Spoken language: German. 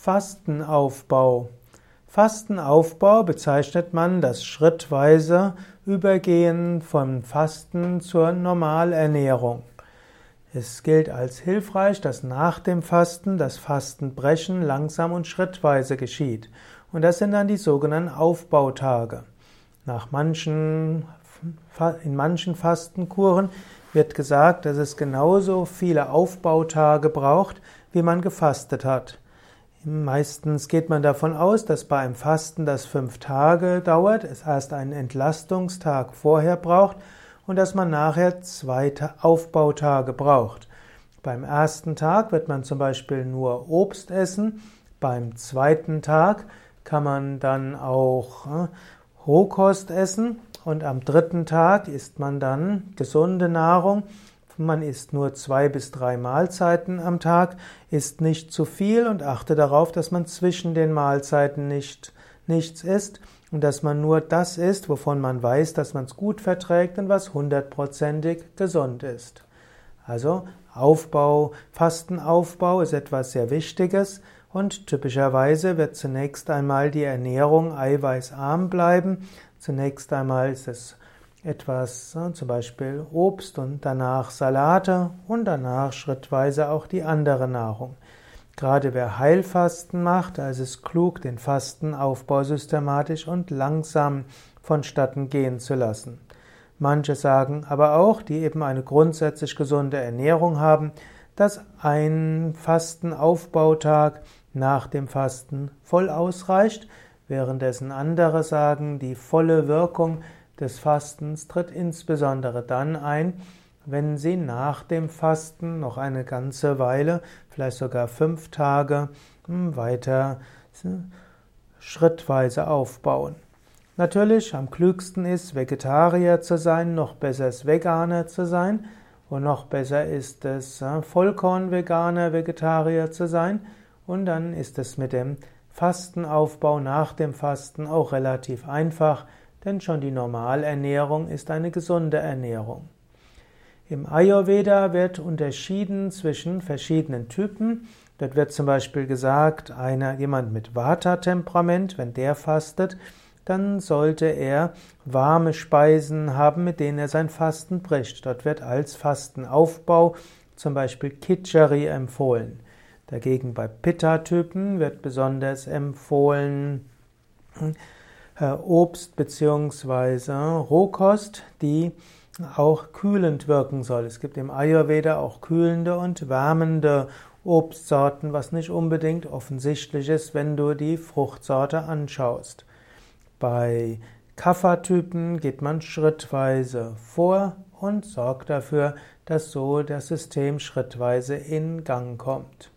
Fastenaufbau. Fastenaufbau bezeichnet man das schrittweise Übergehen vom Fasten zur Normalernährung. Es gilt als hilfreich, dass nach dem Fasten das Fastenbrechen langsam und schrittweise geschieht. Und das sind dann die sogenannten Aufbautage. Nach manchen, in manchen Fastenkuren wird gesagt, dass es genauso viele Aufbautage braucht, wie man gefastet hat. Meistens geht man davon aus, dass bei einem Fasten das fünf Tage dauert, es erst einen Entlastungstag vorher braucht und dass man nachher zwei Aufbautage braucht. Beim ersten Tag wird man zum Beispiel nur Obst essen, beim zweiten Tag kann man dann auch äh, Rohkost essen und am dritten Tag isst man dann gesunde Nahrung. Man isst nur zwei bis drei Mahlzeiten am Tag, isst nicht zu viel und achte darauf, dass man zwischen den Mahlzeiten nicht nichts isst und dass man nur das isst, wovon man weiß, dass man es gut verträgt und was hundertprozentig gesund ist. Also Aufbau, Fastenaufbau ist etwas sehr Wichtiges und typischerweise wird zunächst einmal die Ernährung eiweißarm bleiben, Zunächst einmal ist es etwas, zum Beispiel Obst und danach Salate und danach schrittweise auch die andere Nahrung. Gerade wer Heilfasten macht, da ist es klug, den Fastenaufbau systematisch und langsam vonstatten gehen zu lassen. Manche sagen aber auch, die eben eine grundsätzlich gesunde Ernährung haben, dass ein Fastenaufbautag nach dem Fasten voll ausreicht, währenddessen andere sagen, die volle Wirkung des Fastens tritt insbesondere dann ein, wenn Sie nach dem Fasten noch eine ganze Weile, vielleicht sogar fünf Tage, hm, weiter schrittweise aufbauen. Natürlich, am klügsten ist, Vegetarier zu sein, noch besser ist, Veganer zu sein und noch besser ist es, hm, Vollkorn-Veganer, Vegetarier zu sein und dann ist es mit dem Fastenaufbau nach dem Fasten auch relativ einfach, denn schon die Normalernährung ist eine gesunde Ernährung. Im Ayurveda wird unterschieden zwischen verschiedenen Typen. Dort wird zum Beispiel gesagt, einer, jemand mit Vata-Temperament, wenn der fastet, dann sollte er warme Speisen haben, mit denen er sein Fasten bricht. Dort wird als Fastenaufbau zum Beispiel Kitchari empfohlen. Dagegen bei Pitta-Typen wird besonders empfohlen Obst bzw. Rohkost, die auch kühlend wirken soll. Es gibt im Ayurveda auch kühlende und wärmende Obstsorten, was nicht unbedingt offensichtlich ist, wenn du die Fruchtsorte anschaust. Bei Kapha-Typen geht man schrittweise vor und sorgt dafür, dass so das System schrittweise in Gang kommt.